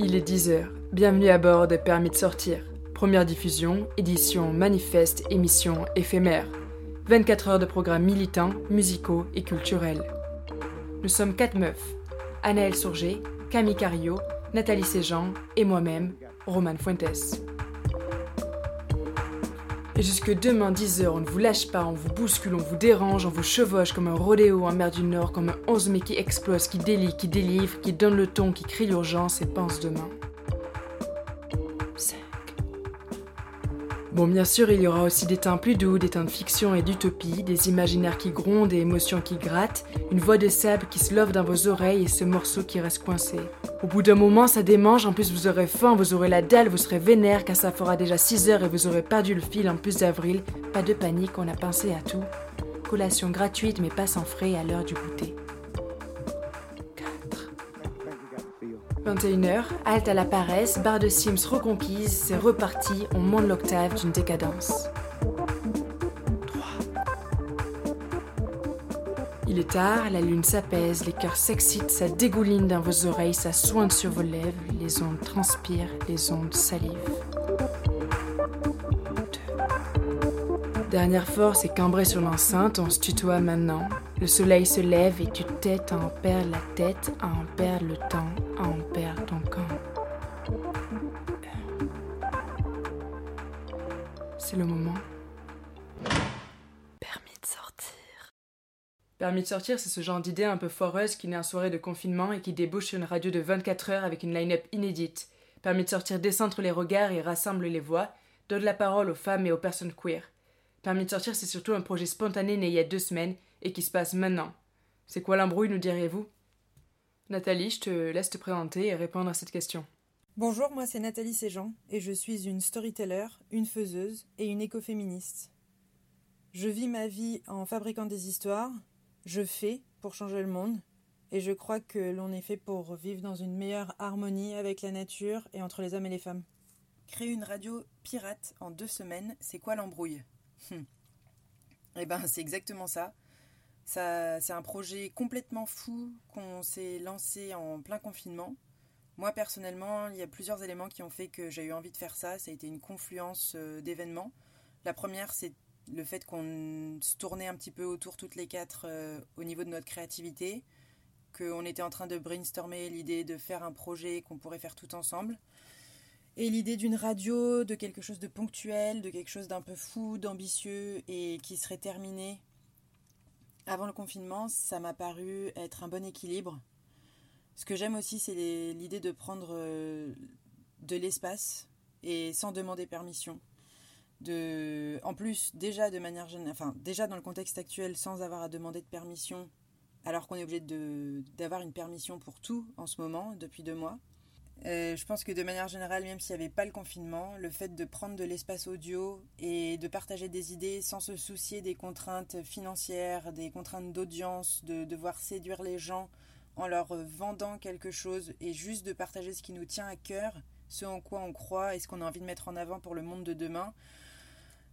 Il est 10h. Bienvenue à bord de Permis de sortir. Première diffusion, édition manifeste, émission éphémère. 24 heures de programmes militants, musicaux et culturels. Nous sommes quatre meufs. Anaëlle Sourger, Camille Cario, Nathalie Séjean et moi-même, Roman Fuentes. Et jusque demain 10h, on ne vous lâche pas, on vous bouscule, on vous dérange, on vous chevauche comme un rodéo en mer du Nord, comme un 11 mai qui explose, qui délie, qui délivre, qui donne le ton, qui crie l'urgence et pense demain. 5. Bon, bien sûr, il y aura aussi des temps plus doux, des temps de fiction et d'utopie, des imaginaires qui grondent et émotions qui grattent, une voix de sable qui se love dans vos oreilles et ce morceau qui reste coincé. Au bout d'un moment, ça démange, en plus vous aurez faim, vous aurez la dalle, vous serez vénère car ça fera déjà 6 heures et vous aurez perdu le fil en plus d'avril. Pas de panique, on a pensé à tout. Collation gratuite mais pas sans frais à l'heure du goûter. 4. 21h, halte à la paresse, barre de Sims reconquise, c'est reparti, on monte l'octave d'une décadence. Il est tard, la lune s'apaise, les cœurs s'excitent, ça dégouline dans vos oreilles, ça sointe sur vos lèvres, les ondes transpirent, les ondes salivent. 2. Dernière force est cambrée sur l'enceinte, on se tutoie maintenant. Le soleil se lève et tu t'aides à en perdre la tête, à en perdre le temps, à en perdre ton camp. C'est le moment. Permis de sortir. Permis de sortir, c'est ce genre d'idée un peu foreuse qui naît en soirée de confinement et qui débouche sur une radio de 24 heures avec une line-up inédite. Permis de sortir décentre les regards et rassemble les voix, donne la parole aux femmes et aux personnes queer. Permis de sortir, c'est surtout un projet spontané né il y a deux semaines et qui se passe maintenant. C'est quoi l'embrouille, nous diriez-vous Nathalie, je te laisse te présenter et répondre à cette question. Bonjour, moi c'est Nathalie Séjean et je suis une storyteller, une faiseuse et une écoféministe. Je vis ma vie en fabriquant des histoires, je fais pour changer le monde et je crois que l'on est fait pour vivre dans une meilleure harmonie avec la nature et entre les hommes et les femmes. Créer une radio pirate en deux semaines, c'est quoi l'embrouille? Hum. Eh ben, c'est exactement ça. ça c'est un projet complètement fou qu'on s'est lancé en plein confinement. Moi, personnellement, il y a plusieurs éléments qui ont fait que j'ai eu envie de faire ça. Ça a été une confluence euh, d'événements. La première, c'est le fait qu'on se tournait un petit peu autour toutes les quatre euh, au niveau de notre créativité, qu'on était en train de brainstormer l'idée de faire un projet qu'on pourrait faire tout ensemble. Et l'idée d'une radio, de quelque chose de ponctuel, de quelque chose d'un peu fou, d'ambitieux et qui serait terminé avant le confinement, ça m'a paru être un bon équilibre. Ce que j'aime aussi, c'est l'idée de prendre euh, de l'espace et sans demander permission. De, en plus, déjà de manière enfin déjà dans le contexte actuel, sans avoir à demander de permission, alors qu'on est obligé d'avoir une permission pour tout en ce moment depuis deux mois. Euh, je pense que de manière générale, même s'il n'y avait pas le confinement, le fait de prendre de l'espace audio et de partager des idées sans se soucier des contraintes financières, des contraintes d'audience, de devoir séduire les gens en leur vendant quelque chose et juste de partager ce qui nous tient à cœur, ce en quoi on croit et ce qu'on a envie de mettre en avant pour le monde de demain,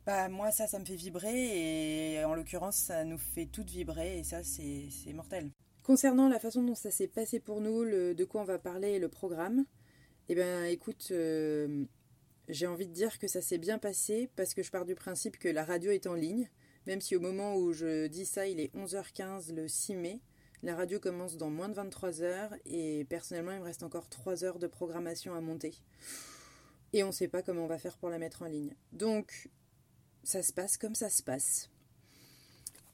bah moi ça, ça me fait vibrer et en l'occurrence ça nous fait toutes vibrer et ça c'est mortel. Concernant la façon dont ça s'est passé pour nous, de quoi on va parler et le programme, eh bien, écoute, euh, j'ai envie de dire que ça s'est bien passé parce que je pars du principe que la radio est en ligne. Même si au moment où je dis ça, il est 11h15 le 6 mai, la radio commence dans moins de 23 heures et personnellement, il me reste encore 3 heures de programmation à monter. Et on ne sait pas comment on va faire pour la mettre en ligne. Donc, ça se passe comme ça se passe.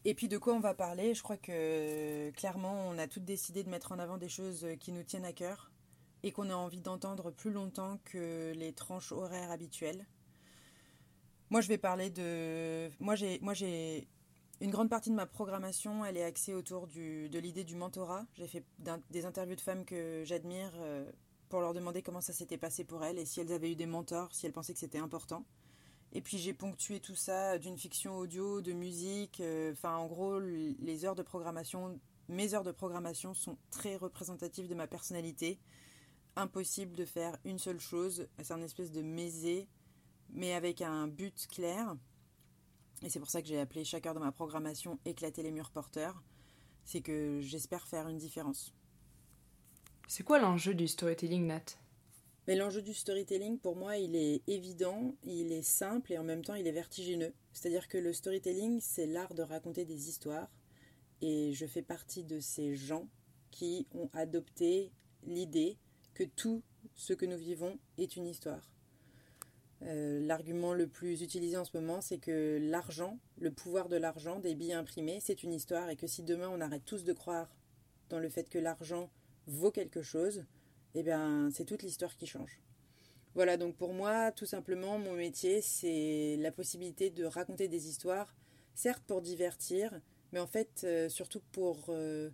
Et puis de quoi on va parler? Je crois que clairement, on a toutes décidé de mettre en avant des choses qui nous tiennent à cœur et qu'on a envie d'entendre plus longtemps que les tranches horaires habituelles. Moi, je vais parler de. Moi, j'ai, moi, j'ai une grande partie de ma programmation, elle est axée autour de l'idée du mentorat. J'ai fait des interviews de femmes que j'admire euh, pour leur demander comment ça s'était passé pour elles et si elles avaient eu des mentors, si elles pensaient que c'était important. Et puis j'ai ponctué tout ça d'une fiction audio, de musique. euh, Enfin, en gros, les heures de programmation, mes heures de programmation sont très représentatives de ma personnalité impossible de faire une seule chose. C'est un espèce de mésé, mais avec un but clair. Et c'est pour ça que j'ai appelé chaque heure de ma programmation Éclater les murs porteurs. C'est que j'espère faire une différence. C'est quoi l'enjeu du storytelling, Nat? Mais l'enjeu du storytelling, pour moi, il est évident, il est simple et en même temps, il est vertigineux. C'est-à-dire que le storytelling, c'est l'art de raconter des histoires. Et je fais partie de ces gens qui ont adopté l'idée que tout ce que nous vivons est une histoire. Euh, l'argument le plus utilisé en ce moment, c'est que l'argent, le pouvoir de l'argent, des billets imprimés, c'est une histoire et que si demain on arrête tous de croire dans le fait que l'argent vaut quelque chose, eh bien, c'est toute l'histoire qui change. Voilà, donc pour moi, tout simplement, mon métier, c'est la possibilité de raconter des histoires, certes pour divertir, mais en fait, euh, surtout pour euh,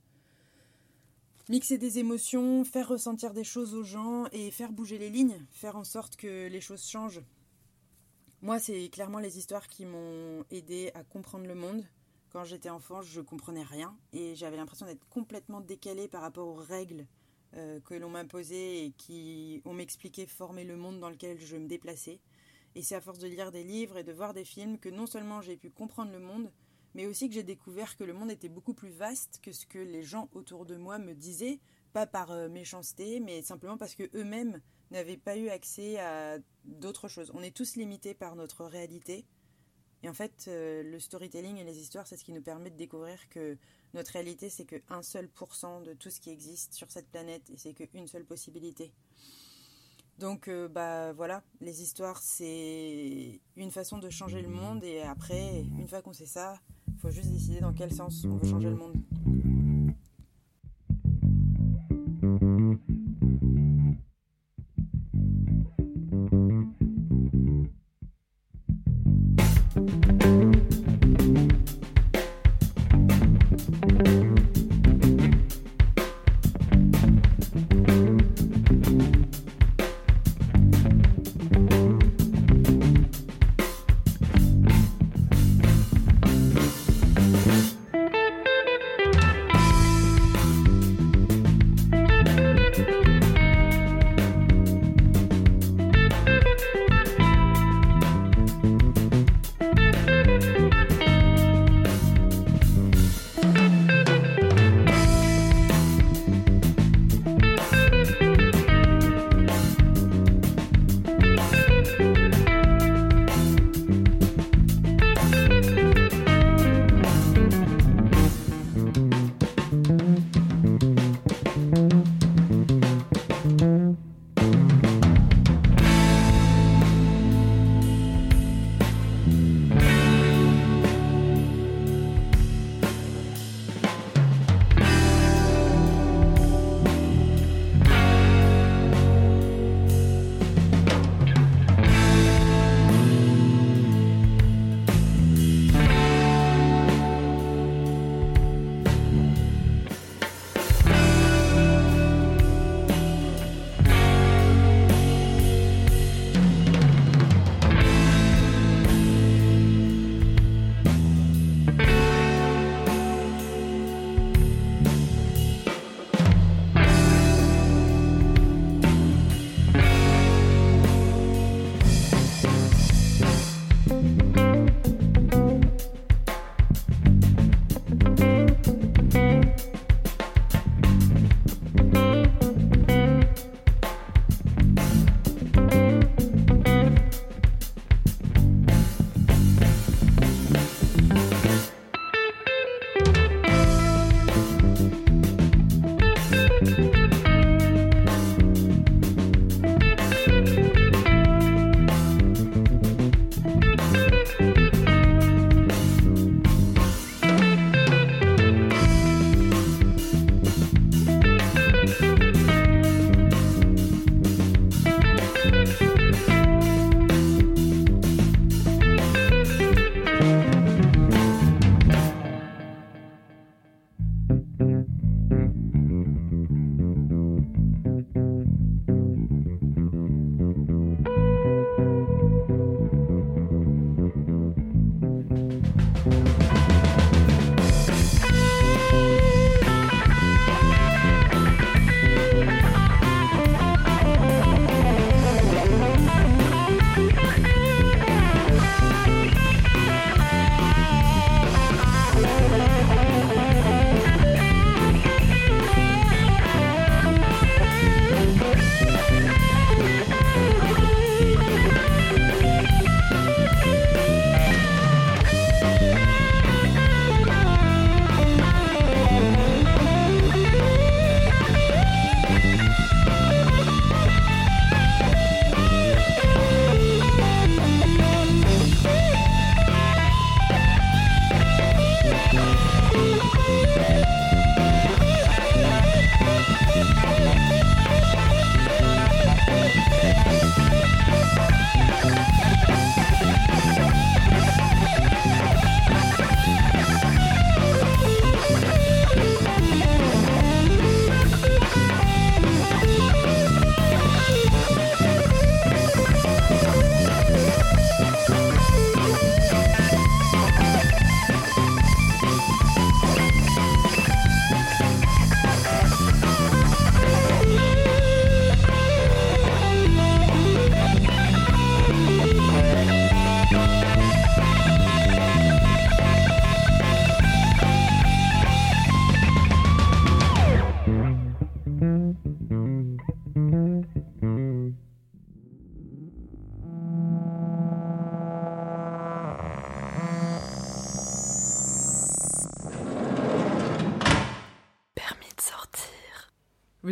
mixer des émotions, faire ressentir des choses aux gens et faire bouger les lignes, faire en sorte que les choses changent. Moi, c'est clairement les histoires qui m'ont aidé à comprendre le monde. Quand j'étais enfant, je comprenais rien et j'avais l'impression d'être complètement décalée par rapport aux règles euh, que l'on m'imposait et qui ont m'expliqué former le monde dans lequel je me déplaçais. Et c'est à force de lire des livres et de voir des films que non seulement j'ai pu comprendre le monde, mais aussi que j'ai découvert que le monde était beaucoup plus vaste que ce que les gens autour de moi me disaient, pas par euh, méchanceté, mais simplement parce que eux-mêmes n'avaient pas eu accès à d'autres choses. On est tous limités par notre réalité. Et en fait, euh, le storytelling et les histoires, c'est ce qui nous permet de découvrir que notre réalité, c'est que un seul pourcent de tout ce qui existe sur cette planète et c'est qu'une seule possibilité. Donc, euh, bah voilà, les histoires, c'est une façon de changer le monde et après, une fois qu'on sait ça, faut juste décider dans quel sens on veut changer le monde.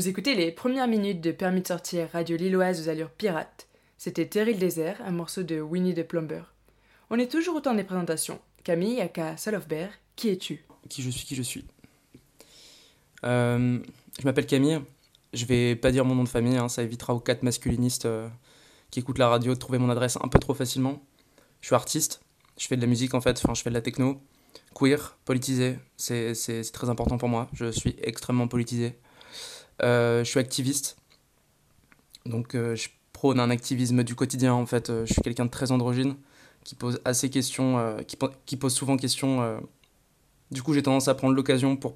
Vous écoutez les premières minutes de Permis de sortir radio lilloise aux allures pirates. C'était Terry le désert, un morceau de Winnie the Plumber. On est toujours autant des présentations. Camille, aka Salofbert, qui es-tu? Qui je suis, qui je suis? Euh, je m'appelle Camille. Je vais pas dire mon nom de famille, hein, ça évitera aux quatre masculinistes euh, qui écoutent la radio de trouver mon adresse un peu trop facilement. Je suis artiste, je fais de la musique en fait, enfin je fais de la techno. Queer, politisé, c'est très important pour moi. Je suis extrêmement politisé. Euh, je suis activiste. Donc euh, je prône un activisme du quotidien en fait. Euh, je suis quelqu'un de très androgyne qui pose assez questions, qui, pose souvent questions. Du coup j'ai tendance à prendre l'occasion pour,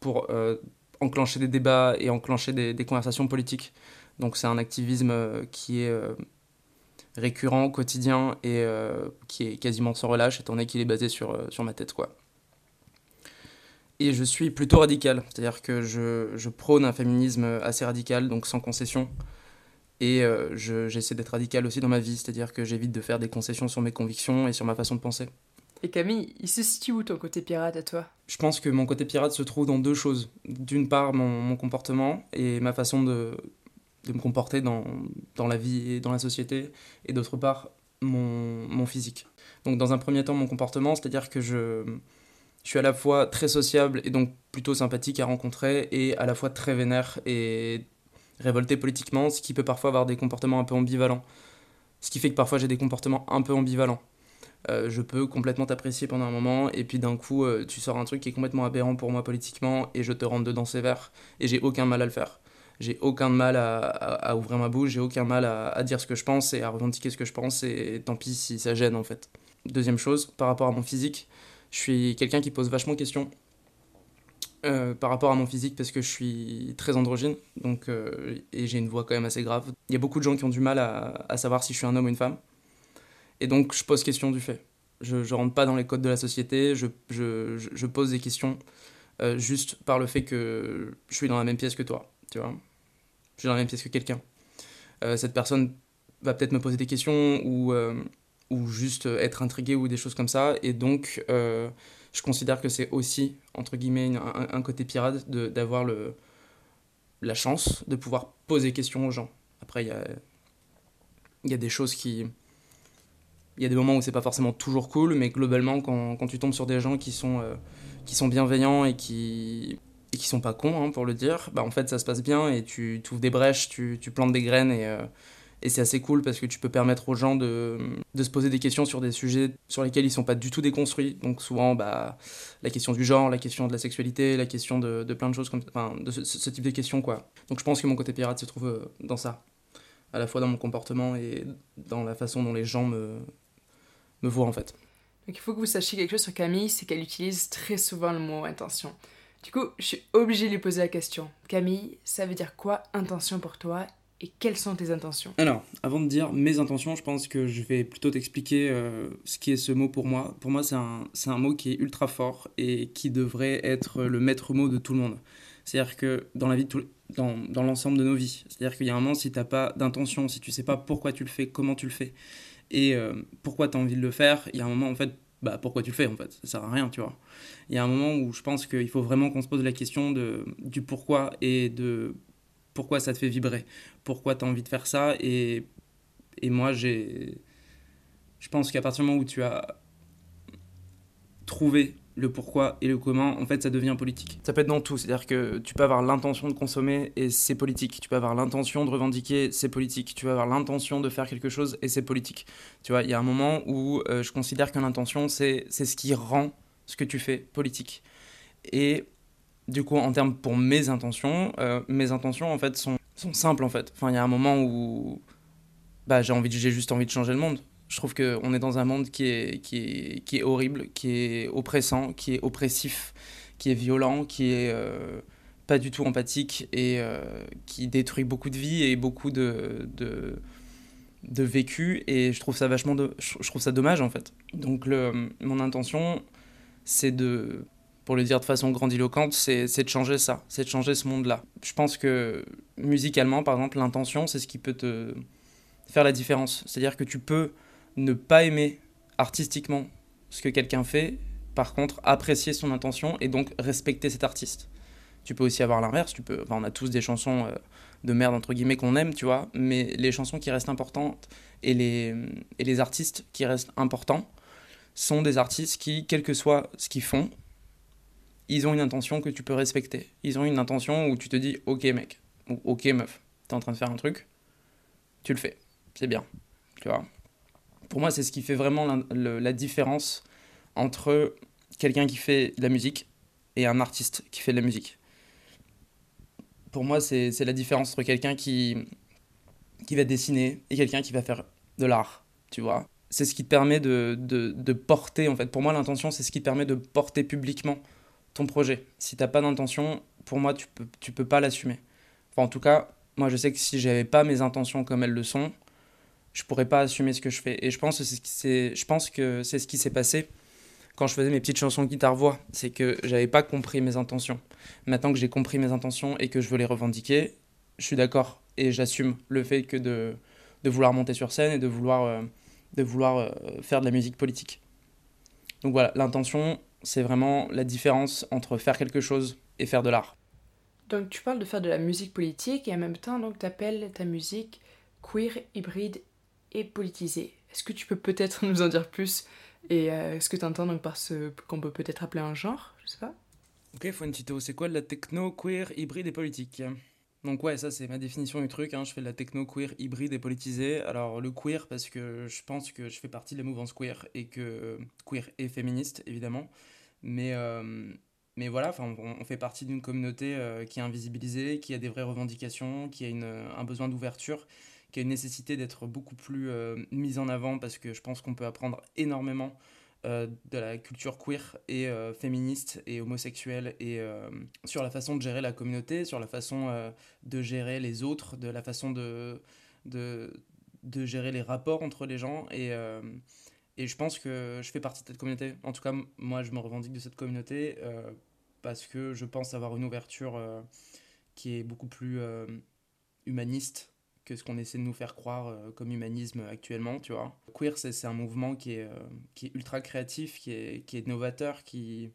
pour enclencher des débats et enclencher des, des conversations politiques. Donc c'est un activisme qui est récurrent, quotidien et qui est quasiment sans relâche étant donné qu'il est basé sur, sur ma tête quoi et je suis plutôt radical, c'est-à-dire que je, je, prône un féminisme assez radical, donc sans concession. Et euh, j'essaie d'être radical aussi dans ma vie, c'est-à-dire que j'évite de faire des concessions sur mes convictions et sur ma façon de penser. Et Camille, il se situe où ton côté pirate à toi? Je pense que mon côté pirate se trouve dans deux choses. D'une part, mon, mon, comportement et ma façon de, de me comporter dans, dans, la vie et dans la société, et d'autre part, mon, mon physique. Donc dans un premier temps, mon comportement, c'est-à-dire que je je suis à la fois très sociable et donc plutôt sympathique à rencontrer et à la fois très vénère et révolté politiquement, ce qui peut parfois avoir des comportements un peu ambivalents. Ce qui fait que parfois j'ai des comportements un peu ambivalents. Euh, je peux complètement t'apprécier pendant un moment et puis d'un coup euh, tu sors un truc qui est complètement aberrant pour moi politiquement et je te rentre dedans sévère et j'ai aucun mal à le faire. J'ai aucun mal à, ouvrir ma bouche, j'ai aucun mal à, à, dire ce que je pense et à revendiquer ce que je pense et tant pis si ça gêne en fait. Deuxième chose, par rapport à mon physique, je suis quelqu'un qui pose vachement de questions euh, par rapport à mon physique parce que je suis très androgyne donc, euh, et j'ai une voix quand même assez grave. Il y a beaucoup de gens qui ont du mal à, savoir si je suis un homme ou une femme. Et donc je pose question du fait. Je ne rentre pas dans les codes de la société, je, je, je pose des questions euh, juste par le fait que je suis dans la même pièce que toi. Tu vois je suis dans la même pièce que quelqu'un. cette personne va peut-être me poser des questions ou ou juste euh, être intrigué ou des choses comme ça. Et donc, euh, je considère que c'est aussi, entre guillemets, un, côté pirate d'avoir la chance de pouvoir poser questions aux gens. Après, il y a, y a des choses qui... Il y a des moments où c'est pas forcément toujours cool, mais globalement, quand, quand, tu tombes sur des gens qui sont, euh, qui sont bienveillants et qui, et qui sont pas cons, hein, pour le dire, bah en fait, ça se passe bien et tu, tu ouvres des brèches, tu, tu plantes des graines et, et c'est assez cool parce que tu peux permettre aux gens de, de, se poser des questions sur des sujets sur lesquels ils sont pas du tout déconstruits. Donc souvent, bah, la question du genre, la question de la sexualité, la question de, de plein de choses, comme, enfin, de ce, type de questions. Quoi. Donc je pense que mon côté pirate se trouve euh, dans ça. À la fois dans mon comportement et dans la façon dont les gens me, me voient en fait. Donc il faut que vous sachiez quelque chose sur Camille, c'est qu'elle utilise très souvent le mot intention. Du coup, je suis obligée de lui poser la question. Camille, ça veut dire quoi intention pour toi? Et quelles sont tes intentions? Alors, avant de dire mes intentions, je pense que je vais plutôt t'expliquer euh, ce qui est ce mot pour moi. Pour moi, c'est un, un, mot qui est ultra fort et qui devrait être le maître mot de tout le monde. C'est-à-dire que dans la vie, dans, dans l'ensemble de nos vies, c'est-à-dire qu'il y a un moment, si tu n'as pas d'intention, si tu sais pas pourquoi tu le fais, comment tu le fais, et euh, pourquoi tu as envie de le faire, il y a un moment, en fait, bah, pourquoi tu le fais, en fait? Ça sert à rien, tu vois. Il y a un moment où je pense qu'il faut vraiment qu'on se pose la question de, du pourquoi et de pourquoi ça te fait vibrer, pourquoi tu as envie de faire ça? Et, et moi, j'ai. Je pense qu'à partir du moment où tu as trouvé le pourquoi et le comment, en fait, ça devient politique. Ça peut être dans tout, c'est-à-dire que tu peux avoir l'intention de consommer et c'est politique. Tu peux avoir l'intention de revendiquer, c'est politique. Tu peux avoir l'intention de faire quelque chose et c'est politique. Tu vois, il y a un moment où euh, je considère que l'intention, c'est ce qui rend ce que tu fais politique. Et du coup, en termes pour mes intentions, euh, mes intentions en fait sont, simples en fait. Enfin, il y a un moment où bah, j'ai envie, j'ai juste envie de changer le monde. Je trouve qu'on est dans un monde qui est, horrible, qui est oppressant, qui est oppressif, qui est violent, qui est euh, pas du tout empathique et euh, qui détruit beaucoup de vies et beaucoup de, de, vécu. Et je trouve ça vachement, je trouve ça dommage en fait. Donc mon intention, c'est de pour le dire de façon grandiloquente, c'est de changer ça, c'est de changer ce monde-là. Je pense que musicalement, par exemple, l'intention, c'est ce qui peut te faire la différence. C'est-à-dire que tu peux ne pas aimer artistiquement ce que quelqu'un fait, par contre, apprécier son intention et donc respecter cet artiste. Tu peux aussi avoir l'inverse, tu peux, on a tous des chansons euh, de merde entre guillemets qu'on aime, tu vois, mais les chansons qui restent importantes et les, et les artistes qui restent importants sont des artistes qui, quel que soit ce qu'ils font, ils ont une intention que tu peux respecter. Ils ont une intention où tu te dis, ok mec, ou ok meuf, t'es en train de faire un truc, tu le fais, c'est bien, tu vois. Pour moi, c'est ce qui fait vraiment la, différence entre quelqu'un qui fait de la musique et un artiste qui fait de la musique. Pour moi, c'est la différence entre quelqu'un qui, qui va dessiner et quelqu'un qui va faire de l'art, tu vois. C'est ce qui te permet de, de, porter, en fait. Pour moi, l'intention, c'est ce qui te permet de porter publiquement ton projet. Si t'as pas d'intention, pour moi, tu peux, tu peux pas l'assumer. Enfin, en tout cas, moi, je sais que si j'avais pas mes intentions comme elles le sont, je pourrais pas assumer ce que je fais. Et je pense que c'est, ce qui s'est passé quand je faisais mes petites chansons guitare-voix, c'est que j'avais pas compris mes intentions. Maintenant que j'ai compris mes intentions et que je veux les revendiquer, je suis d'accord et j'assume le fait que de, de vouloir monter sur scène et de vouloir, euh, de vouloir euh, faire de la musique politique. Donc voilà, l'intention, c'est vraiment la différence entre faire quelque chose et faire de l'art. Donc tu parles de faire de la musique politique et en même temps donc tu appelles ta musique queer, hybride et politisée. Est-ce que tu peux peut-être nous en dire plus et euh, ce que tu entends donc par ce qu'on peut peut-être appeler un genre, je sais pas? Ok, Fuentito, c'est quoi de la techno, queer, hybride et politique? Donc ouais, ça c'est ma définition du truc, hein. je fais de la techno queer, hybride et politisée. Alors le queer parce que je pense que je fais partie de la mouvance queer et que euh, queer est féministe évidemment. Mais, euh, mais voilà, on, on fait partie d'une communauté qui est invisibilisée, qui a des vraies revendications, qui a une, un besoin d'ouverture qui a une nécessité d'être beaucoup plus euh, mise en avant parce que je pense qu'on peut apprendre énormément euh, de la culture queer et euh, féministe et homosexuelle et sur la façon de gérer la communauté, sur la façon de gérer les autres, de la façon de, de, de, gérer les rapports entre les gens et je pense que je fais partie de cette communauté. En tout cas, moi, je me revendique de cette communauté parce que je pense avoir une ouverture qui est beaucoup plus humaniste que ce qu'on essaie de nous faire croire euh, comme humanisme actuellement, tu vois. Queer, c'est un mouvement qui est, euh, qui est ultra créatif, qui est, qui est novateur, qui,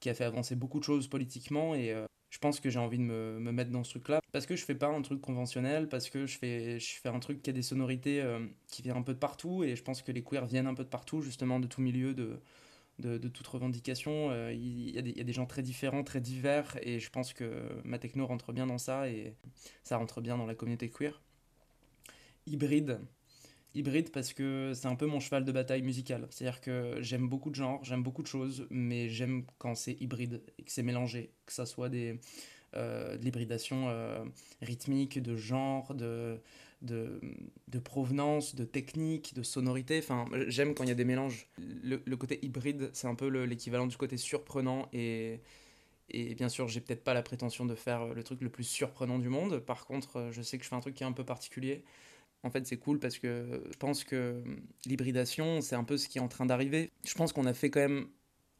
qui a fait avancer beaucoup de choses politiquement euh, je pense que j'ai envie de me, me, mettre dans ce truc-là parce que je fais pas un truc conventionnel, parce que je fais, je fais un truc qui a des sonorités qui viennent un peu de partout et je pense que les queers viennent un peu de partout, justement de tout milieu, de, de, toute revendication. Il y, y, a des gens très différents, très divers et je pense que ma techno rentre bien dans ça et ça rentre bien dans la communauté queer hybride. Hybride parce que c'est un peu mon cheval de bataille musical. C'est-à-dire que j'aime beaucoup de genres, j'aime beaucoup de choses, mais j'aime quand c'est hybride et que c'est mélangé, que ça soit des, euh, de l'hybridation euh, rythmique, de genre, de, de, de, provenance, de technique, de sonorité. Enfin, j'aime quand il y a des mélanges. Le, le côté hybride, c'est un peu l'équivalent du côté surprenant et, et bien sûr, j'ai peut-être pas la prétention de faire le truc le plus surprenant du monde. Par contre, je sais que je fais un truc qui est un peu particulier en fait, c'est cool parce que je pense que l'hybridation, c'est un peu ce qui est en train d'arriver. Je pense qu'on a fait quand même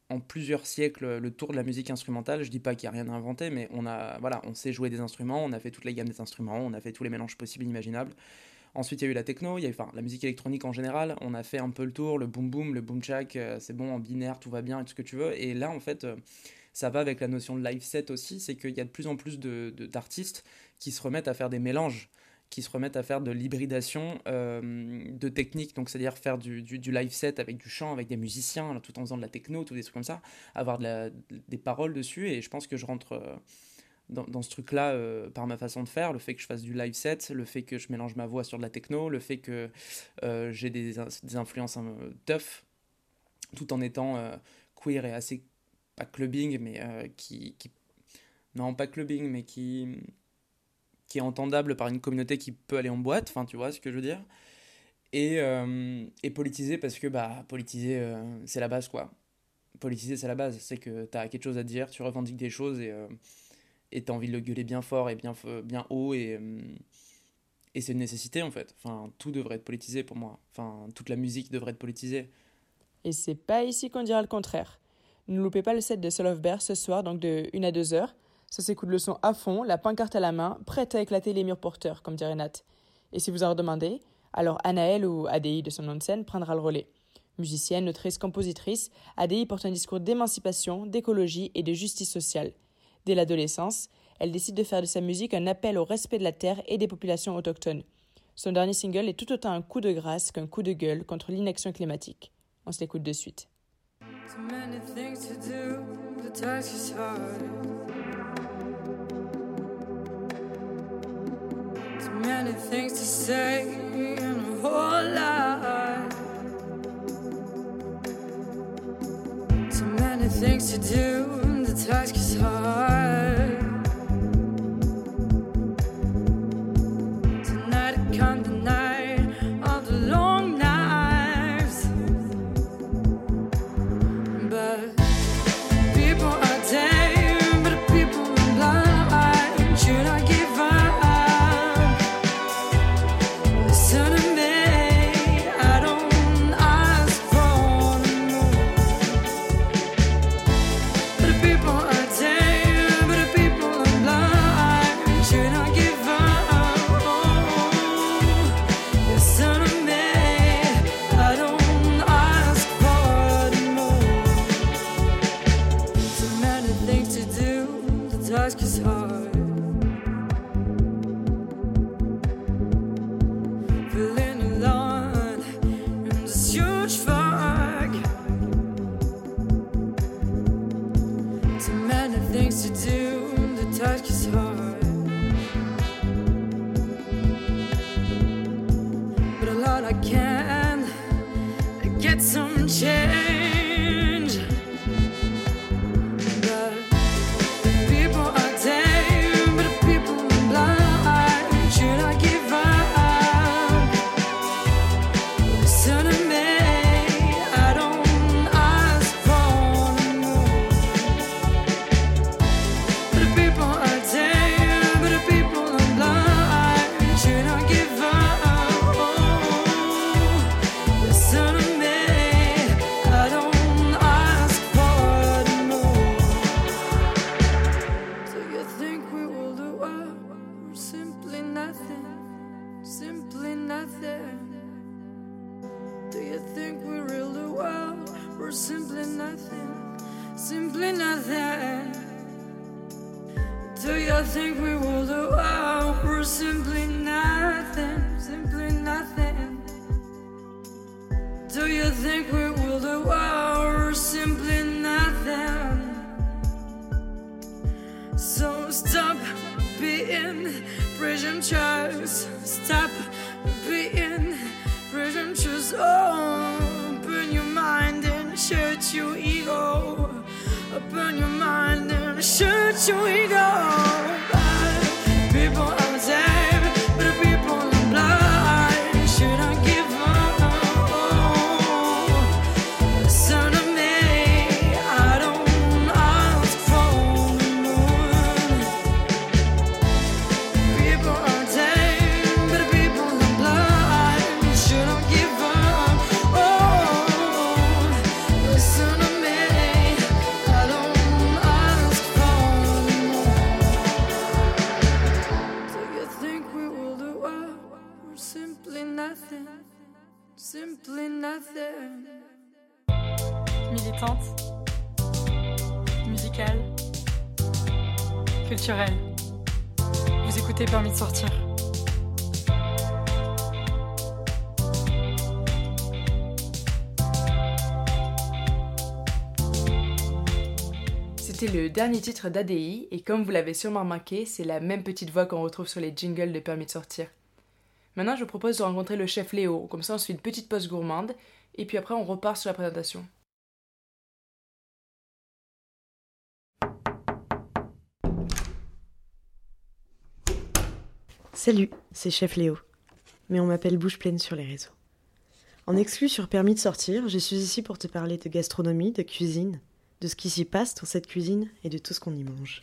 en plusieurs siècles le tour de la musique instrumentale. Je dis pas qu'il n'y a rien à inventer, mais on a, voilà, on sait jouer des instruments, on a fait toute la gamme des instruments, on a fait tous les mélanges possibles et imaginables. Ensuite, il y a eu la techno, il y a eu la musique électronique en général. On a fait un peu le tour, le boom boom, le boom jack, euh, c'est bon en binaire, tout va bien et tout ce que tu veux. Et là, en fait, euh, ça va avec la notion de live set aussi, c'est qu'il y a de plus en plus d'artistes de, qui se remettent à faire des mélanges qui se remettent à faire de l'hybridation euh, de techniques, donc c'est-à-dire faire du, du, live set avec du chant, avec des musiciens, tout en faisant de la techno, tout des trucs comme ça, avoir des paroles dessus, et je pense que je rentre euh, dans, ce truc-là euh, par ma façon de faire, le fait que je fasse du live set, le fait que je mélange ma voix sur de la techno, le fait que j'ai des, des, influences tough, tout en étant queer et assez, pas clubbing, mais qui... Non, pas clubbing, mais qui entendable par une communauté qui peut aller en boîte, enfin tu vois ce que je veux dire. Et, euh, et politiser parce que bah politiser euh, c'est la base quoi. Politiser c'est la base, c'est que tu as quelque chose à dire, tu revendiques des choses et euh, et tu as envie de le gueuler bien fort et bien, bien haut et, et c'est une nécessité en fait. Enfin tout devrait être politisé pour moi. Enfin toute la musique devrait être politisée. Et c'est pas ici qu'on dira le contraire. Ne loupez pas le set de Soul of Bear ce soir, donc de 1 à 2 heures. Ça s'écoute le son à fond, la pancarte à la main, prête à éclater les murs porteurs, comme dirait Nat. Et si vous en redemandez, alors Anaël ou ADI de son nom de scène prendra le relais. Musicienne, autrice, compositrice, ADI porte un discours d'émancipation, d'écologie et de justice sociale. Dès l'adolescence, elle décide de faire de sa musique un appel au respect de la terre et des populations autochtones. Son dernier single est tout autant un coup de grâce qu'un coup de gueule contre l'inaction climatique. On se l'écoute de suite. Say and a whole lot. So many things to do, and the task is hard. 就一个 dernier titre d'ADI, et comme vous l'avez sûrement remarqué, c'est la même petite voix qu'on retrouve sur les jingles de Permis de sortir. Maintenant, je vous propose de rencontrer le chef Léo, comme ça on se fait une petite pause gourmande, et puis après on repart sur la présentation. Salut, c'est Chef Léo. Mais on m'appelle Bouche Pleine sur les réseaux. En exclu sur Permis de sortir, je suis ici pour te parler de gastronomie, de cuisine, de ce qui s'y passe dans cette cuisine et de tout ce qu'on y mange.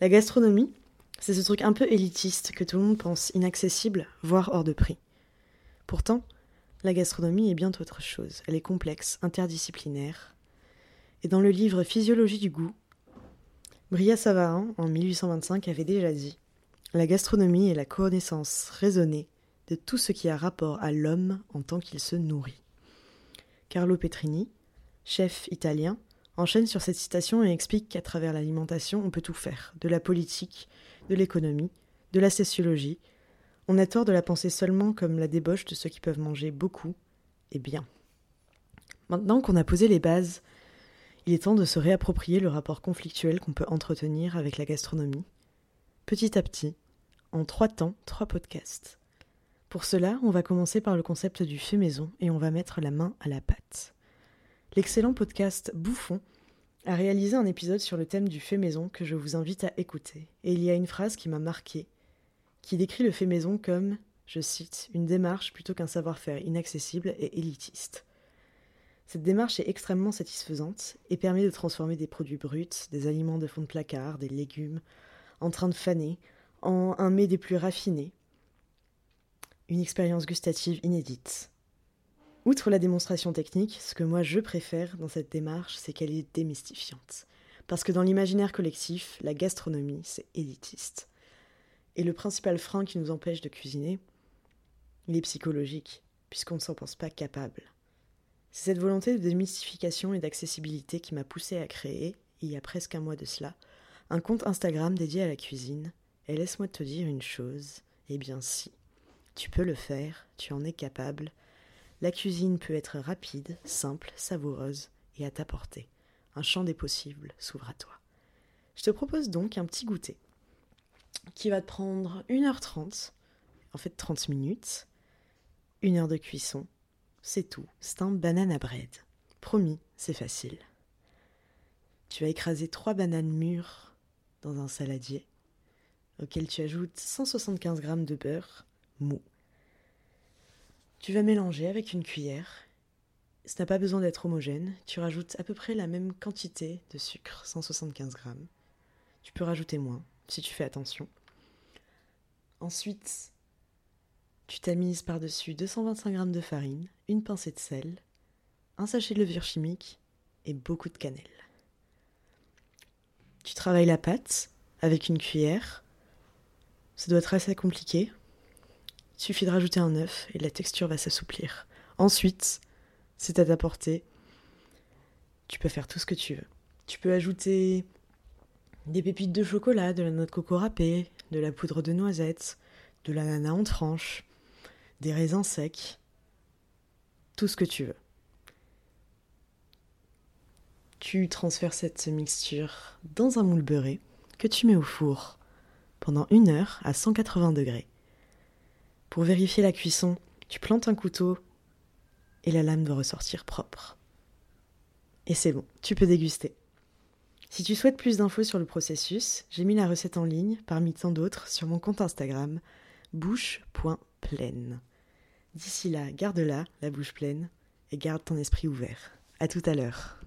La gastronomie, c'est ce truc un peu élitiste que tout le monde pense inaccessible, voire hors de prix. Pourtant, la gastronomie est bien autre chose. Elle est complexe, interdisciplinaire. Et dans le livre Physiologie du goût, Bria Savarin, en 1825, avait déjà dit La gastronomie est la connaissance raisonnée de tout ce qui a rapport à l'homme en tant qu'il se nourrit. Carlo Petrini, chef italien, enchaîne sur cette citation et explique qu'à travers l'alimentation, on peut tout faire, de la politique, de l'économie, de la sociologie. On a tort de la penser seulement comme la débauche de ceux qui peuvent manger beaucoup et bien. Maintenant qu'on a posé les bases, il est temps de se réapproprier le rapport conflictuel qu'on peut entretenir avec la gastronomie. Petit à petit, en trois temps, trois podcasts. Pour cela, on va commencer par le concept du fait maison et on va mettre la main à la pâte. L'excellent podcast Bouffon a réalisé un épisode sur le thème du fait maison que je vous invite à écouter. Et il y a une phrase qui m'a marqué, qui décrit le fait maison comme, je cite, une démarche plutôt qu'un savoir-faire inaccessible et élitiste. Cette démarche est extrêmement satisfaisante et permet de transformer des produits bruts, des aliments de fond de placard, des légumes, en train de faner, en un mets des plus raffinés. Une expérience gustative inédite. Outre la démonstration technique, ce que moi je préfère dans cette démarche, c'est qu'elle est démystifiante. Parce que dans l'imaginaire collectif, la gastronomie, c'est élitiste. Et le principal frein qui nous empêche de cuisiner, il est psychologique, puisqu'on ne s'en pense pas capable. C'est cette volonté de démystification et d'accessibilité qui m'a poussé à créer, il y a presque un mois de cela, un compte Instagram dédié à la cuisine. Et laisse-moi te dire une chose, eh bien si, tu peux le faire, tu en es capable, la cuisine peut être rapide, simple, savoureuse et à ta portée. Un champ des possibles s'ouvre à toi. Je te propose donc un petit goûter qui va te prendre 1h30, en fait 30 minutes, une heure de cuisson, c'est tout, c'est un banane à bread. Promis, c'est facile. Tu vas écraser trois bananes mûres dans un saladier, auquel tu ajoutes 175 g de beurre mou tu vas mélanger avec une cuillère. Ce n'a pas besoin d'être homogène. Tu rajoutes à peu près la même quantité de sucre, 175 grammes. Tu peux rajouter moins si tu fais attention. Ensuite, tu tamises par-dessus 225 g de farine, une pincée de sel, un sachet de levure chimique et beaucoup de cannelle. Tu travailles la pâte avec une cuillère. Ça doit être assez compliqué. Il suffit de rajouter un œuf et la texture va s'assouplir. Ensuite, c'est à ta portée. Tu peux faire tout ce que tu veux. Tu peux ajouter des pépites de chocolat, de la noix de coco râpée, de la poudre de noisette, de l'ananas en tranches, des raisins secs, tout ce que tu veux. Tu transfères cette mixture dans un moule beurré que tu mets au four pendant une heure à 180 degrés. Pour vérifier la cuisson, tu plantes un couteau et la lame doit ressortir propre. Et c'est bon, tu peux déguster. Si tu souhaites plus d'infos sur le processus, j'ai mis la recette en ligne, parmi tant d'autres, sur mon compte Instagram, bouche.pleine. D'ici là, garde-la, la bouche pleine, et garde ton esprit ouvert. À tout à l'heure.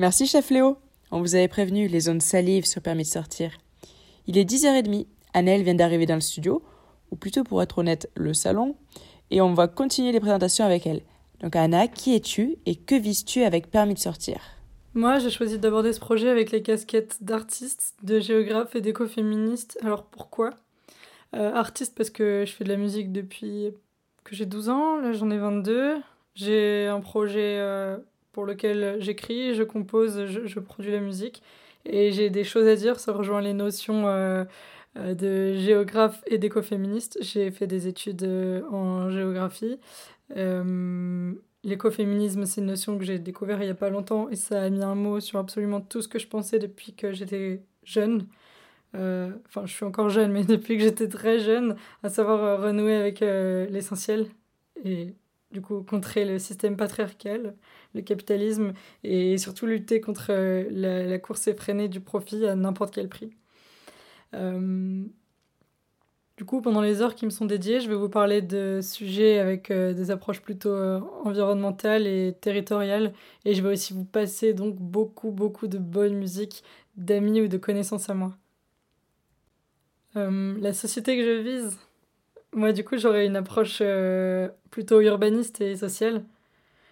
Merci chef Léo. On vous avait prévenu, les zones salives sur permis de sortir. Il est 10h30, Annelle vient d'arriver dans le studio, ou plutôt pour être honnête, le salon, et on va continuer les présentations avec elle. Donc Anna, qui es-tu et que vises-tu avec permis de sortir? Moi, j'ai choisi d'aborder ce projet avec les casquettes d'artiste, de géographe et d'écoféministe. Alors pourquoi? Euh, Artiste parce que je fais de la musique depuis que j'ai 12 ans, là j'en ai 22. J'ai un projet euh, pour lequel j'écris, je compose, je, produis la musique. Et j'ai des choses à dire, ça rejoint les notions euh, euh, de géographe et d'écoféministe. J'ai fait des études euh, en géographie. L'écoféminisme, c'est une notion que j'ai découvert il n'y a pas longtemps et ça a mis un mot sur absolument tout ce que je pensais depuis que j'étais jeune. Enfin, je suis encore jeune, mais depuis que j'étais très jeune, à savoir renouer avec l'essentiel et du coup contrer le système patriarcal le capitalisme et surtout lutter contre euh, la, course effrénée du profit à n'importe quel prix. Euh, du coup, pendant les heures qui me sont dédiées, je vais vous parler de sujets avec euh, des approches plutôt environnementales et territoriales. Et je vais aussi vous passer donc beaucoup, beaucoup de bonne musique d'amis ou de connaissances à moi. la société que je vise, moi du coup j'aurais une approche plutôt urbaniste et sociale.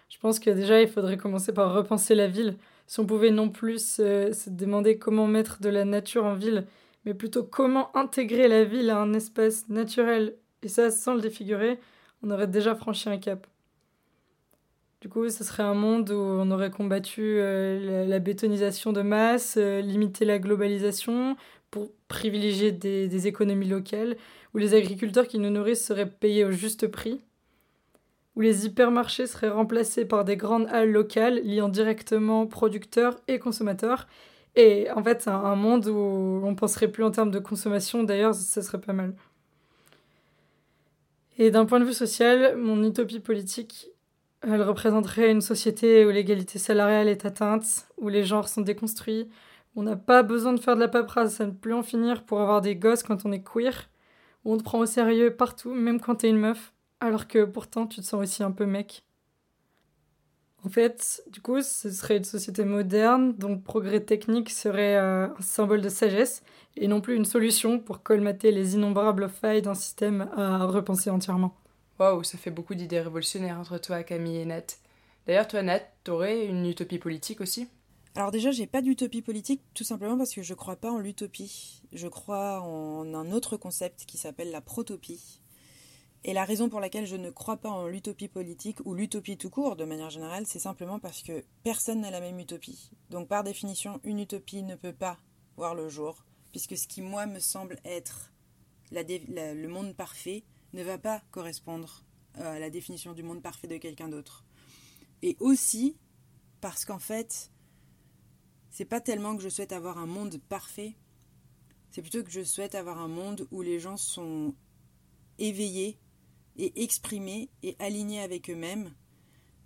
Je pense que déjà, il faudrait commencer par repenser la ville. Si on pouvait non plus se, demander comment mettre de la nature en ville, mais plutôt comment intégrer la ville à un espace naturel, et ça sans le défigurer, on aurait déjà franchi un cap. Du coup, ce serait un monde où on aurait combattu euh, la, bétonisation de masse, euh, limité la globalisation pour privilégier des, des, économies locales, où les agriculteurs qui nous nourrissent seraient payés au juste prix, où les hypermarchés seraient remplacés par des grandes halles locales liant directement producteurs et consommateurs. Et en fait, un monde où on penserait plus en termes de consommation, d'ailleurs, ce serait pas mal. Et d'un point de vue social, mon utopie politique, elle représenterait une société où l'égalité salariale est atteinte, où les genres sont déconstruits, où on n'a pas besoin de faire de la paperasse à ne plus en finir pour avoir des gosses quand on est queer, où on te prend au sérieux partout, même quand t'es une meuf, alors que pourtant tu te sens aussi un peu mec. En fait, du coup, ce serait une société moderne dont le progrès technique serait euh, un symbole de sagesse et non plus une solution pour colmater les innombrables failles d'un système à repenser entièrement. Waouh, ça fait beaucoup d'idées révolutionnaires entre toi, Camille et Nat. D'ailleurs, toi, Nat, t'aurais une utopie politique aussi? Alors déjà, j'ai pas d'utopie politique, tout simplement parce que je crois pas en l'utopie. Je crois en un autre concept qui s'appelle la protopie. Et la raison pour laquelle je ne crois pas en l'utopie politique ou l'utopie tout court de manière générale, c'est simplement parce que personne n'a la même utopie. Donc par définition, une utopie ne peut pas voir le jour, puisque ce qui moi me semble être le monde parfait ne va pas correspondre euh, à la définition du monde parfait de quelqu'un d'autre. Et aussi parce qu'en fait, c'est pas tellement que je souhaite avoir un monde parfait, c'est plutôt que je souhaite avoir un monde où les gens sont éveillés et exprimés et alignés avec eux-mêmes.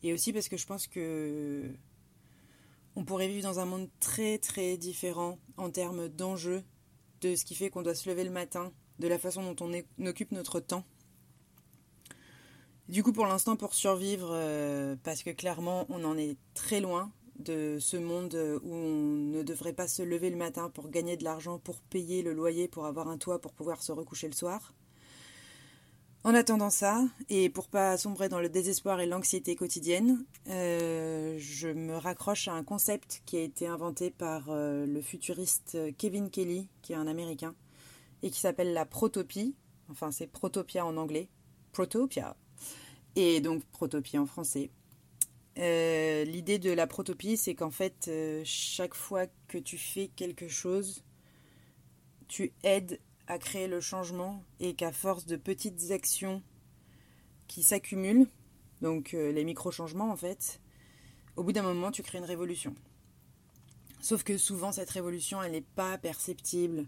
Et aussi parce que je pense que on pourrait vivre dans un monde très très différent en termes d'enjeux, de ce qui fait qu'on doit se lever le matin, de la façon dont on, occupe notre temps. Du coup, pour l'instant, pour survivre, euh, parce que clairement, on en est très loin de ce monde où on ne devrait pas se lever le matin pour gagner de l'argent, pour payer le loyer, pour avoir un toit, pour pouvoir se recoucher le soir. En attendant ça, et pour pas sombrer dans le désespoir et l'anxiété quotidienne, euh, je me raccroche à un concept qui a été inventé par euh, le futuriste Kevin Kelly, qui est un Américain, et qui s'appelle la protopie. Enfin, c'est protopia en anglais. Protopia. Et donc protopie en français. Euh, l'idée de la protopie, c'est qu'en fait, chaque fois que tu fais quelque chose, tu aides à créer le changement et qu'à force de petites actions qui s'accumulent, donc euh, les micro-changements en fait, au bout d'un moment tu crées une révolution. Sauf que souvent cette révolution elle n'est pas perceptible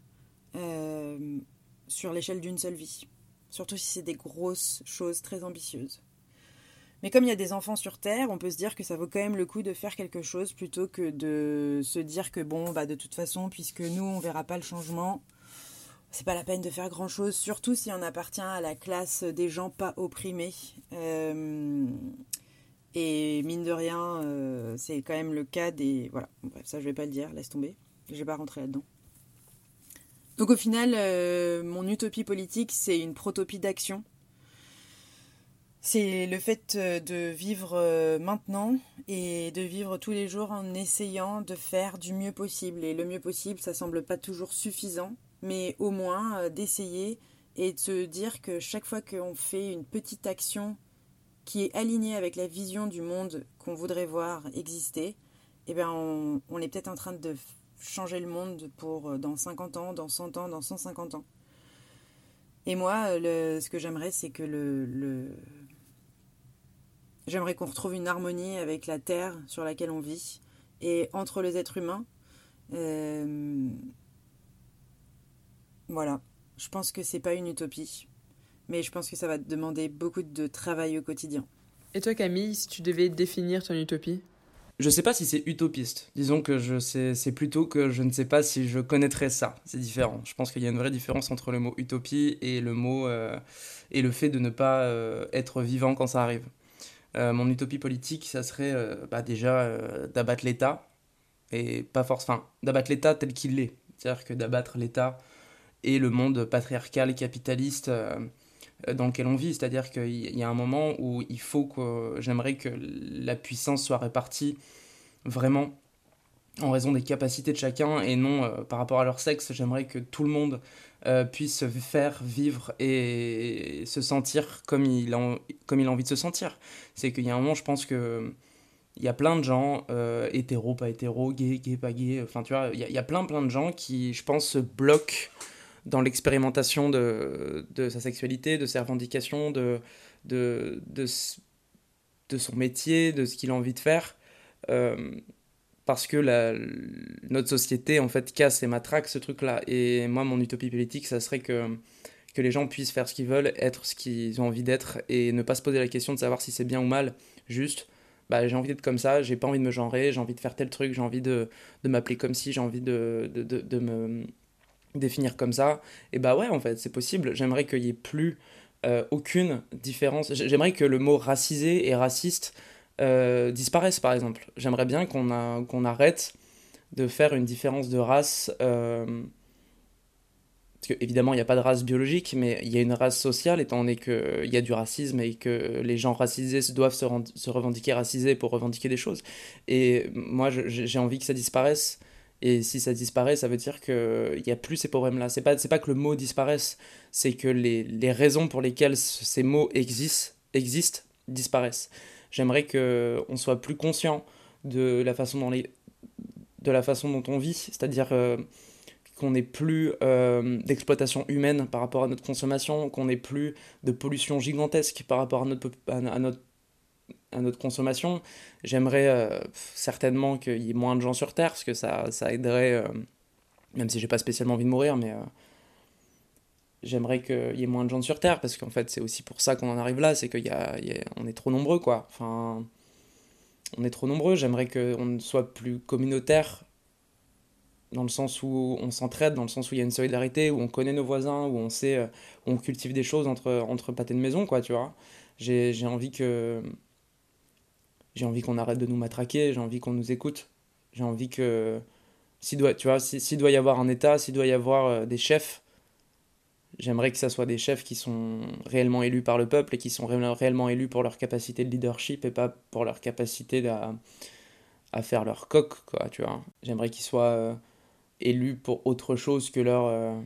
euh, sur l'échelle d'une seule vie, surtout si c'est des grosses choses très ambitieuses. Mais comme il y a des enfants sur Terre, on peut se dire que ça vaut quand même le coup de faire quelque chose plutôt que de se dire que bon, bah de toute façon, puisque nous on verra pas le changement, c'est pas la peine de faire grand chose, surtout si on appartient à la classe des gens pas opprimés. Euh, et mine de rien, euh, c'est quand même le cas des. Voilà, bref, ça je vais pas le dire, laisse tomber. Je vais pas rentrer là-dedans. Donc au final, euh, mon utopie politique, c'est une protopie d'action. C'est le fait de vivre maintenant et de vivre tous les jours en essayant de faire du mieux possible. Et le mieux possible, ça semble pas toujours suffisant mais au moins euh, d'essayer et de se dire que chaque fois qu'on fait une petite action qui est alignée avec la vision du monde qu'on voudrait voir exister, eh bien on, est peut-être en train de changer le monde pour euh, dans 50 ans, dans 100 ans, dans 150 ans. Et moi, euh, ce que j'aimerais, c'est que le, J'aimerais qu'on retrouve une harmonie avec la terre sur laquelle on vit et entre les êtres humains. Voilà. Je pense que c'est pas une utopie, mais je pense que ça va te demander beaucoup de travail au quotidien. Et toi, Camille, si tu devais définir ton utopie? Je sais pas si c'est utopiste. Disons que je sais, c'est plutôt que je ne sais pas si je connaîtrais ça. C'est différent. Je pense qu'il y a une vraie différence entre le mot utopie et le mot euh, et le fait de ne pas euh, être vivant quand ça arrive. Euh, mon utopie politique, ça serait bah, déjà d'abattre l'État et pas forcément, d'abattre l'État tel qu'il est. C'est-à-dire que d'abattre l'État et le monde patriarcal et capitaliste euh, dans lequel on vit. C'est-à-dire qu'il y a un moment où il faut que j'aimerais que la puissance soit répartie vraiment en raison des capacités de chacun et non euh, par rapport à leur sexe. J'aimerais que tout le monde euh, puisse faire, vivre et se sentir comme il a, comme il a envie de se sentir. C'est qu'il y a un moment, je pense que il y a plein de gens, euh, hétéros, pas hétéros, gays, gays, pas gays, enfin tu vois, il y, a, plein plein de gens qui, je pense, se bloquent dans l'expérimentation de, de, sa sexualité, de ses revendications, de, de, de, de son métier, de ce qu'il a envie de faire parce que la, notre société en fait casse et matraque ce truc-là. Et moi, mon utopie politique, ça serait que, que les gens puissent faire ce qu'ils veulent, être ce qu'ils ont envie d'être et ne pas se poser la question de savoir si c'est bien ou mal. Juste, bah, j'ai envie d'être comme ça, j'ai pas envie de me genrer, j'ai envie de faire tel truc, j'ai envie de, de m'appeler comme si, j'ai envie de, de, de, de, me définir comme ça. Et bah ouais, en fait, c'est possible. J'aimerais qu'il y ait plus euh, aucune différence. J'aimerais que le mot racisé et raciste euh, disparaissent, par exemple. J'aimerais bien qu'on arrête de faire une différence de race. Euh, parce qu'évidemment, il n'y a pas de race biologique, mais il y a une race sociale, étant donné qu'il y a du racisme et que les gens racisés doivent se revendiquer racisés pour revendiquer des choses. Et moi, j'ai envie que ça disparaisse. Et si ça disparaît, ça veut dire qu'il n'y a plus ces problèmes-là. C'est pas, pas que le mot disparaisse, c'est que les, les, raisons pour lesquelles ces mots existent, existent disparaissent. J'aimerais qu'on soit plus conscient de la façon dont, les, de la façon dont on vit, c'est-à-dire euh, qu'on n'ait plus euh, d'exploitation humaine par rapport à notre consommation, qu'on n'ait plus de pollution gigantesque par rapport à notre, à, notre, à notre consommation. J'aimerais euh, certainement qu'il y ait moins de gens sur Terre, parce que ça, ça aiderait, même si j'ai pas spécialement envie de mourir, mais j'aimerais qu'il y ait moins de gens sur Terre, parce qu'en fait, c'est aussi pour ça qu'on en arrive là, c'est qu'on y a, est trop nombreux, quoi. Enfin, on est trop nombreux, j'aimerais qu'on soit plus communautaire, dans le sens où on s'entraide, dans le sens où il y a une solidarité, où on connaît nos voisins, où on sait, euh, où on cultive des choses entre, entre pâtés de maison, quoi, tu vois. J'ai envie que... J'ai envie qu'on arrête de nous matraquer, j'ai envie qu'on nous écoute, j'ai envie que... S'il doit, tu vois, s'il doit y avoir un État, s'il doit y avoir euh, des chefs, J'aimerais que ça soit des chefs qui sont réellement élus par le peuple et qui sont réellement élus pour leur capacité de leadership et pas pour leur capacité à, à faire leur coq, quoi, tu vois. J'aimerais qu'ils soient euh, élus pour autre chose que leur euh,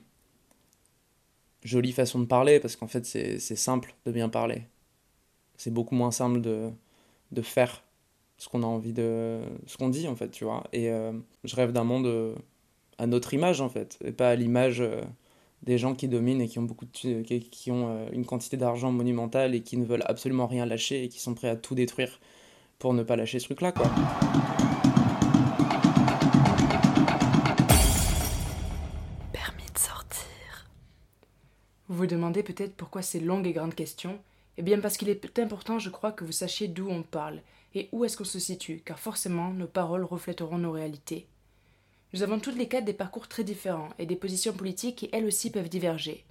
jolie façon de parler, parce qu'en fait, c'est simple de bien parler. C'est beaucoup moins simple de, de faire ce qu'on a envie de... ce qu'on dit, en fait, tu vois. Et euh, je rêve d'un monde à notre image, en fait, et pas à l'image des gens qui dominent et qui ont, beaucoup de, qui, ont euh, une quantité d'argent monumentale et qui ne veulent absolument rien lâcher et qui sont prêts à tout détruire pour ne pas lâcher ce truc-là, quoi. Permis de sortir. Vous vous demandez peut-être pourquoi ces longues et grandes questions Eh bien parce qu'il est important, je crois, que vous sachiez d'où on parle et où est-ce qu'on se situe, car forcément nos paroles reflèteront nos réalités. Nous avons toutes les quatre des parcours très différents et des positions politiques qui elles aussi peuvent diverger.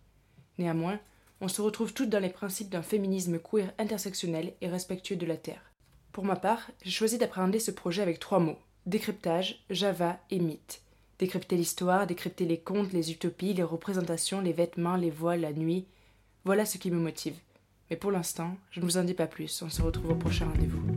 Néanmoins, on se retrouve toutes dans les principes d'un féminisme queer intersectionnel et respectueux de la Terre. Pour ma part, j'ai choisi d'appréhender ce projet avec trois mots décryptage, Java et mythe. Décrypter l'histoire, décrypter les contes, les utopies, les représentations, les vêtements, les voiles, la nuit. Voilà ce qui me motive. Mais pour l'instant, je ne vous en dis pas plus. On se retrouve au prochain rendez-vous.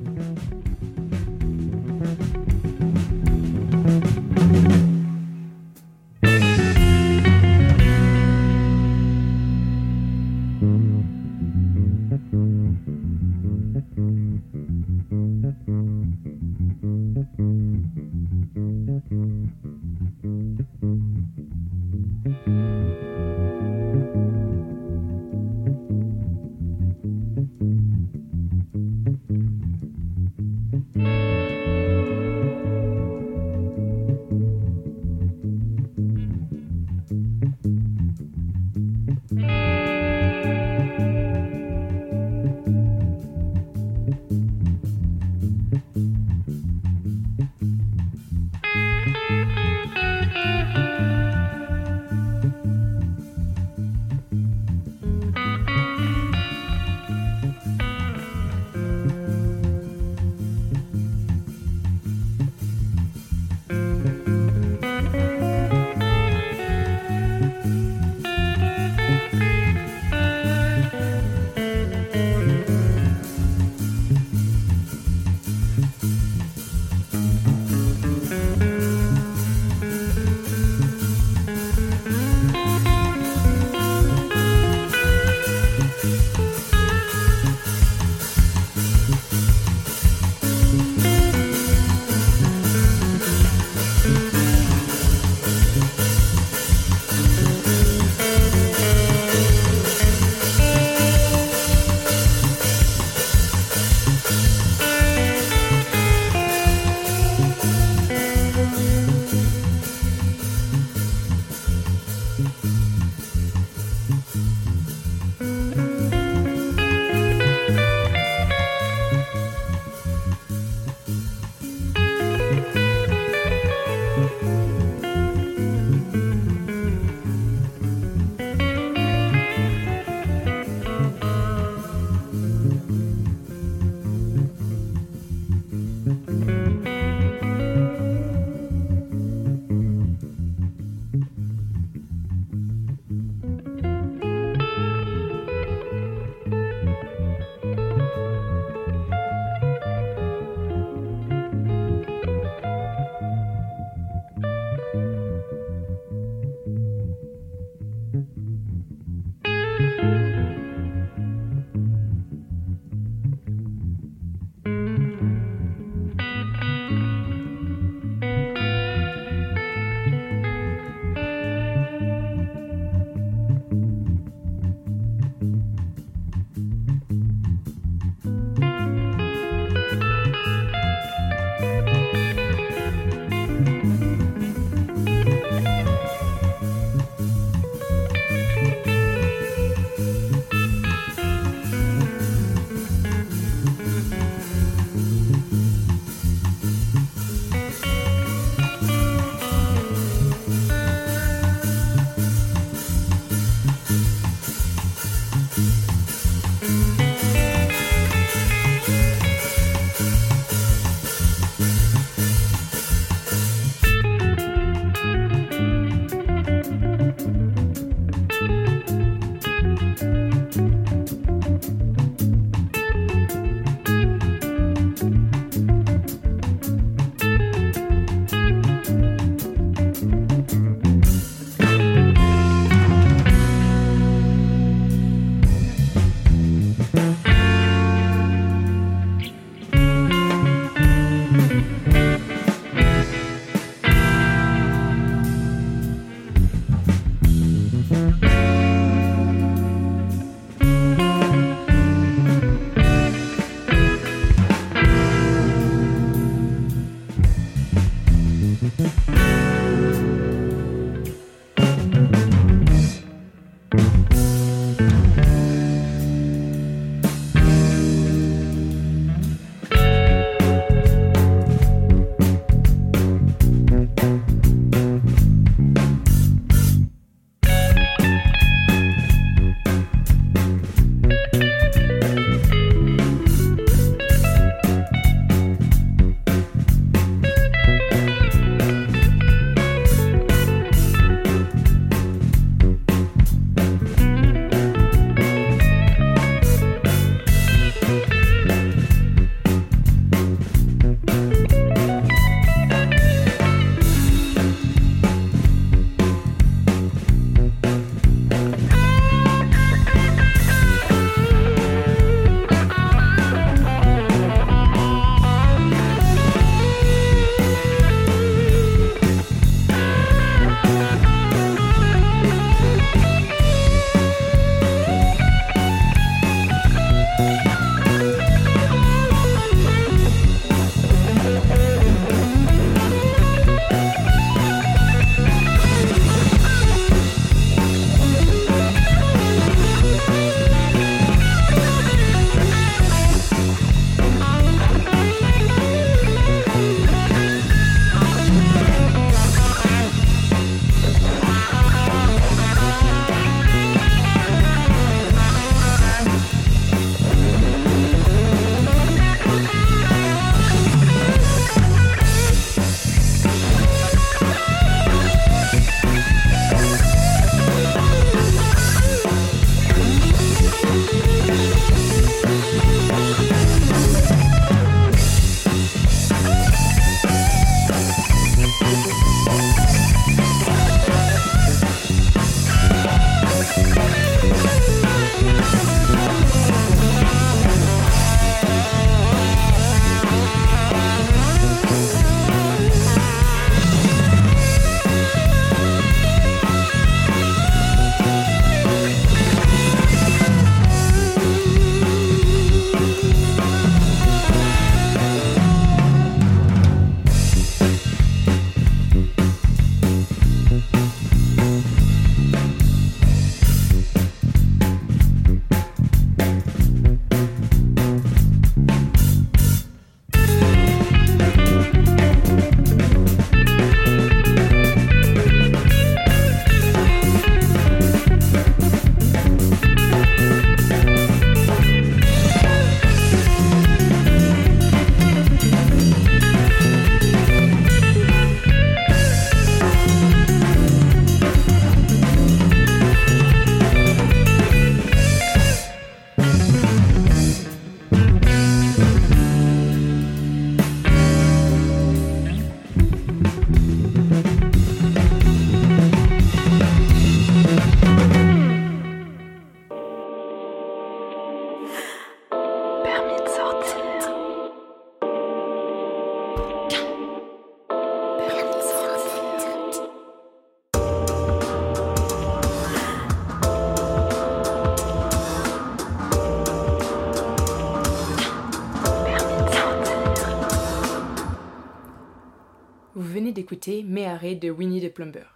D'écouter Méharé de Winnie the Plumber.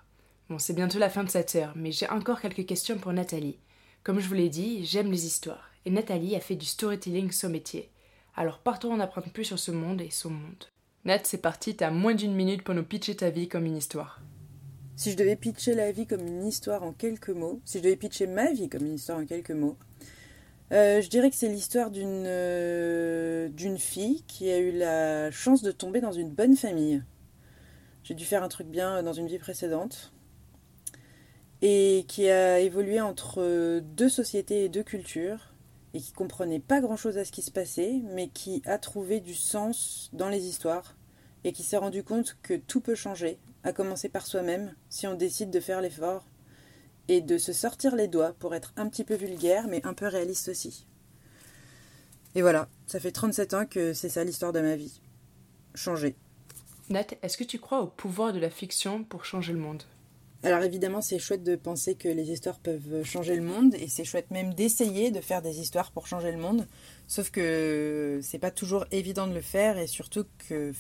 Bon, c'est bientôt la fin de cette heure, mais j'ai encore quelques questions pour Nathalie. Comme je vous l'ai dit, j'aime les histoires, et Nathalie a fait du storytelling son métier. Alors partons en apprendre plus sur ce monde et son monde. Nat, c'est parti, t'as moins d'une minute pour nous pitcher ta vie comme une histoire. Si je devais pitcher la vie comme une histoire en quelques mots, si je devais pitcher ma vie comme une histoire en quelques mots, euh, je dirais que c'est l'histoire d'une euh, d'une fille qui a eu la chance de tomber dans une bonne famille. J'ai dû faire un truc bien dans une vie précédente. Et qui a évolué entre deux sociétés et deux cultures. Et qui comprenait pas grand chose à ce qui se passait, mais qui a trouvé du sens dans les histoires. Et qui s'est rendu compte que tout peut changer, à commencer par soi-même, si on décide de faire l'effort et de se sortir les doigts pour être un petit peu vulgaire mais un peu réaliste aussi. Et voilà, ça fait 37 ans que c'est ça l'histoire de ma vie. Changer. Nat, est-ce que tu crois au pouvoir de la fiction pour changer le monde? Alors évidemment, c'est chouette de penser que les histoires peuvent changer le monde et c'est chouette même d'essayer de faire des histoires pour changer le monde. Sauf que c'est pas toujours évident de le faire et surtout que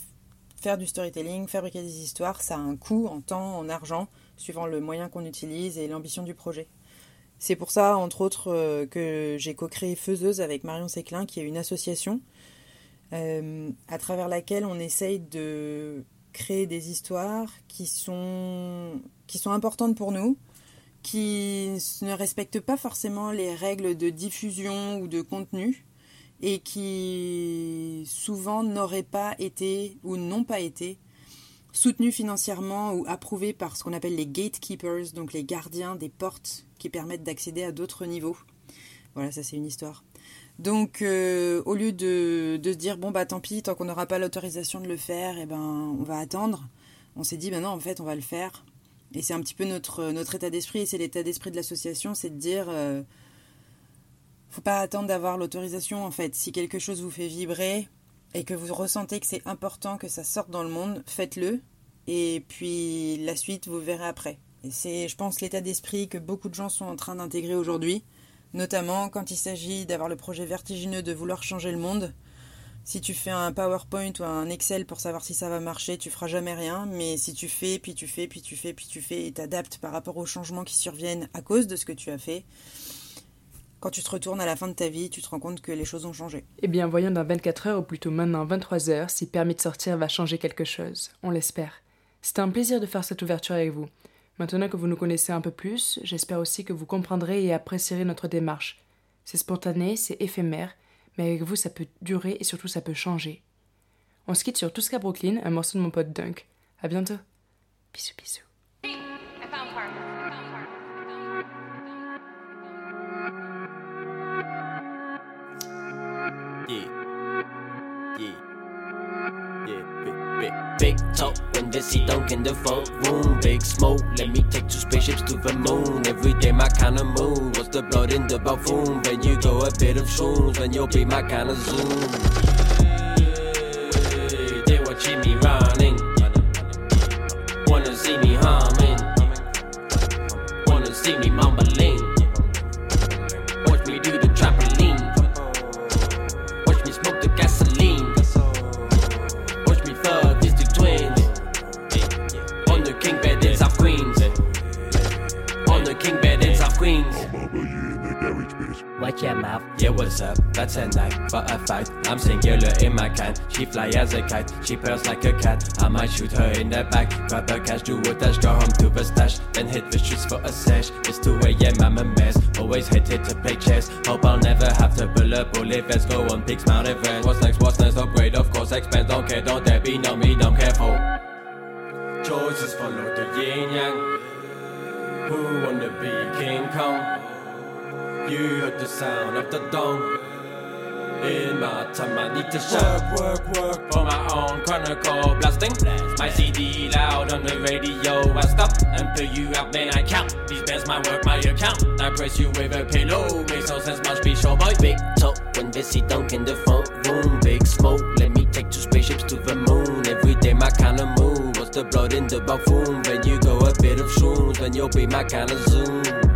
faire du storytelling, fabriquer des histoires, ça a un coût en temps, en argent suivant le moyen qu'on utilise et l'ambition du projet. C'est pour ça, entre autres, euh, que j'ai co-créé Faiseuse avec Marion Séclin, qui est une association euh, à travers laquelle on essaye de créer des histoires qui sont, qui sont importantes pour nous, qui ne respectent pas forcément les règles de diffusion ou de contenu, et qui souvent n'auraient pas été ou n'ont pas été soutenu financièrement ou approuvé par ce qu'on appelle les gatekeepers, donc les gardiens des portes qui permettent d'accéder à d'autres niveaux. Voilà, ça c'est une histoire. Donc, euh, au lieu de, de, se dire, bon, bah tant pis, tant qu'on n'aura pas l'autorisation de le faire, eh ben, on va attendre, on s'est dit, ben non, en fait, on va le faire. Et c'est un petit peu notre, notre état d'esprit, et c'est l'état d'esprit de l'association, c'est de dire, euh, faut pas attendre d'avoir l'autorisation, en fait. Si quelque chose vous fait vibrer, et que vous ressentez que c'est important que ça sorte dans le monde, faites-le. Et puis la suite, vous verrez après. Et c'est, je pense, l'état d'esprit que beaucoup de gens sont en train d'intégrer aujourd'hui, notamment quand il s'agit d'avoir le projet vertigineux de vouloir changer le monde. Si tu fais un PowerPoint ou un Excel pour savoir si ça va marcher, tu feras jamais rien. Mais si tu fais, puis tu fais, puis tu fais, puis tu fais, et t'adaptes par rapport aux changements qui surviennent à cause de ce que tu as fait, quand tu te retournes à la fin de ta vie, tu te rends compte que les choses ont changé. Eh bien, voyons dans 24 heures ou plutôt maintenant 23 heures si permis de sortir va changer quelque chose. On l'espère. C'était un plaisir de faire cette ouverture avec vous. Maintenant que vous nous connaissez un peu plus, j'espère aussi que vous comprendrez et apprécierez notre démarche. C'est spontané, c'est éphémère, mais avec vous ça peut durer et surtout ça peut changer. On se quitte sur Tuska Brooklyn, un morceau de mon pote Dunk. À bientôt. Bisous bisous. Big talk when they see dunk in the front room. Big smoke, let me take two spaceships to the moon. Every day my kind of mood. What's the blood in the buffoon? When you go a bit of shrooms, when you'll be my kind of zoom. They watching me running. Wanna see me humming. Wanna see me mumbling. Your mouth. Yeah, what's up? That's a night for a fight. I'm singular in my kind. She fly as a kite. She purrs like a cat. I might shoot her in the back. Grab her cash, do a dash, go home to the stash. Then hit the streets for a sesh. It's 2 a.m. I'm a mess. Always it to play chess. Hope I'll never have to pull up bullet vest. Go on Peaks Mount Everest. What's next? What's next? Upgrade, of course. Expense, don't care, don't there be no me, don't careful. Choices follow the yin yang. Who wanna be King Kong? You heard the sound of the dong. In my time, I need to work, work, work for my own chronicle blasting. My CD loud on the radio. I stop and put you out, then I count. These bands might work my account. I press you with a pillow. Makes no sense, must be show boy. Big talk when they see dunk in the front room. Big smoke, let me take two spaceships to the moon. Every day, my kind of mood. What's the blood in the buffoon? When you go a bit of shrooms, when you'll be my kind of zoom.